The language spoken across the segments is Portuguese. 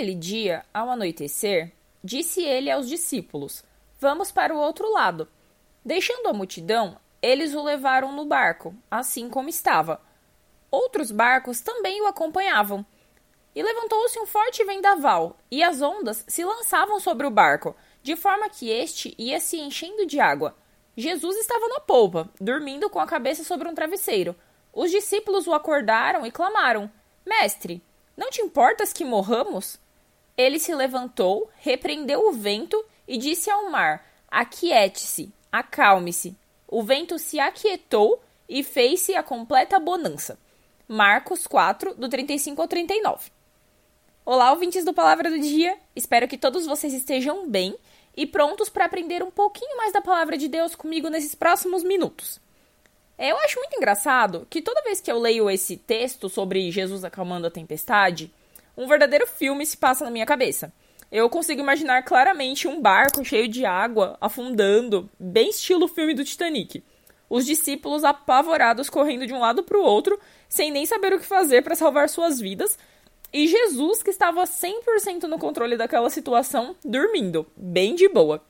Naquele dia, ao anoitecer, disse ele aos discípulos: Vamos para o outro lado. Deixando a multidão, eles o levaram no barco, assim como estava. Outros barcos também o acompanhavam. E levantou-se um forte vendaval, e as ondas se lançavam sobre o barco, de forma que este ia se enchendo de água. Jesus estava na polpa, dormindo com a cabeça sobre um travesseiro. Os discípulos o acordaram e clamaram: Mestre, não te importas que morramos? Ele se levantou, repreendeu o vento e disse ao mar: Aquiete-se, acalme-se. O vento se aquietou e fez-se a completa bonança. Marcos 4, do 35 ao 39. Olá, ouvintes do Palavra do Dia! Espero que todos vocês estejam bem e prontos para aprender um pouquinho mais da Palavra de Deus comigo nesses próximos minutos. Eu acho muito engraçado que toda vez que eu leio esse texto sobre Jesus acalmando a tempestade, um verdadeiro filme se passa na minha cabeça. Eu consigo imaginar claramente um barco cheio de água afundando, bem estilo filme do Titanic os discípulos apavorados correndo de um lado para o outro, sem nem saber o que fazer para salvar suas vidas, e Jesus, que estava 100% no controle daquela situação, dormindo, bem de boa.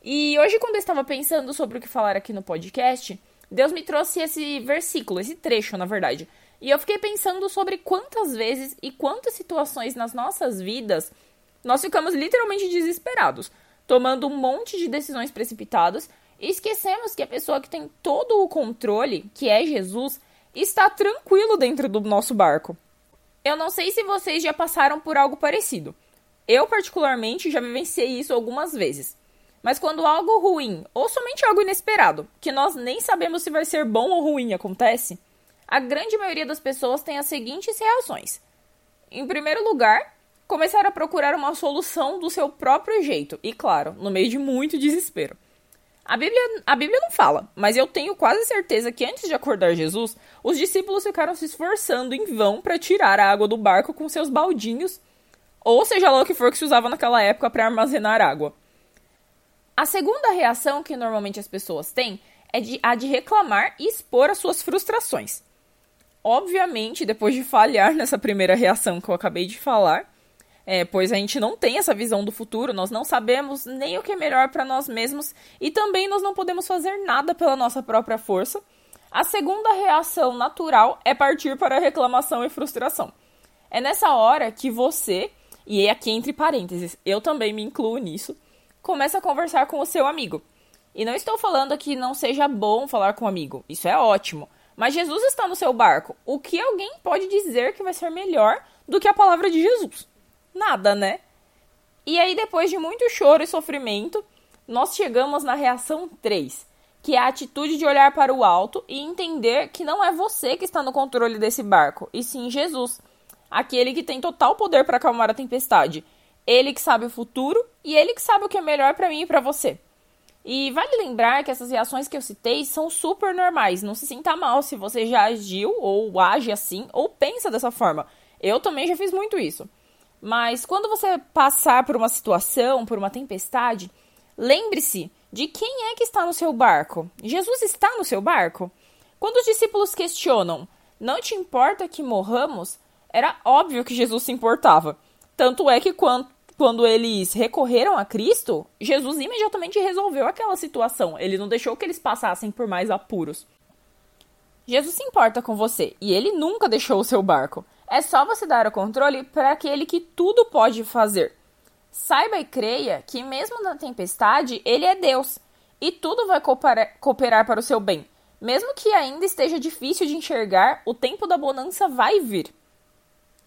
E hoje, quando eu estava pensando sobre o que falar aqui no podcast, Deus me trouxe esse versículo, esse trecho, na verdade. E eu fiquei pensando sobre quantas vezes e quantas situações nas nossas vidas nós ficamos literalmente desesperados, tomando um monte de decisões precipitadas e esquecemos que a pessoa que tem todo o controle, que é Jesus, está tranquilo dentro do nosso barco. Eu não sei se vocês já passaram por algo parecido. Eu, particularmente, já vivenciei isso algumas vezes. Mas quando algo ruim, ou somente algo inesperado, que nós nem sabemos se vai ser bom ou ruim, acontece, a grande maioria das pessoas tem as seguintes reações. Em primeiro lugar, começar a procurar uma solução do seu próprio jeito, e claro, no meio de muito desespero. A Bíblia, a Bíblia não fala, mas eu tenho quase certeza que antes de acordar Jesus, os discípulos ficaram se esforçando em vão para tirar a água do barco com seus baldinhos, ou seja lá o que for que se usava naquela época para armazenar água. A segunda reação que normalmente as pessoas têm é de, a de reclamar e expor as suas frustrações. Obviamente, depois de falhar nessa primeira reação que eu acabei de falar, é, pois a gente não tem essa visão do futuro, nós não sabemos nem o que é melhor para nós mesmos e também nós não podemos fazer nada pela nossa própria força. A segunda reação natural é partir para a reclamação e frustração. É nessa hora que você, e é aqui entre parênteses, eu também me incluo nisso, começa a conversar com o seu amigo. E não estou falando que não seja bom falar com um amigo, isso é ótimo. Mas Jesus está no seu barco. O que alguém pode dizer que vai ser melhor do que a palavra de Jesus? Nada, né? E aí, depois de muito choro e sofrimento, nós chegamos na reação 3, que é a atitude de olhar para o alto e entender que não é você que está no controle desse barco, e sim Jesus, aquele que tem total poder para acalmar a tempestade. Ele que sabe o futuro e ele que sabe o que é melhor para mim e para você. E vale lembrar que essas reações que eu citei são super normais. Não se sinta mal se você já agiu ou age assim ou pensa dessa forma. Eu também já fiz muito isso. Mas quando você passar por uma situação, por uma tempestade, lembre-se de quem é que está no seu barco. Jesus está no seu barco? Quando os discípulos questionam, não te importa que morramos? Era óbvio que Jesus se importava. Tanto é que quando, quando eles recorreram a Cristo, Jesus imediatamente resolveu aquela situação. Ele não deixou que eles passassem por mais apuros. Jesus se importa com você e ele nunca deixou o seu barco. É só você dar o controle para aquele que tudo pode fazer. Saiba e creia que, mesmo na tempestade, ele é Deus e tudo vai cooperar para o seu bem. Mesmo que ainda esteja difícil de enxergar, o tempo da bonança vai vir.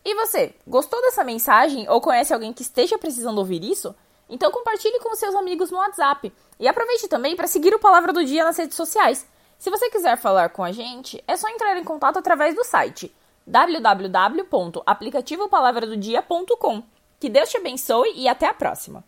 E você, gostou dessa mensagem ou conhece alguém que esteja precisando ouvir isso? Então compartilhe com seus amigos no WhatsApp. E aproveite também para seguir o Palavra do Dia nas redes sociais. Se você quiser falar com a gente, é só entrar em contato através do site www.aplicativopalavradodia.com. Que Deus te abençoe e até a próxima!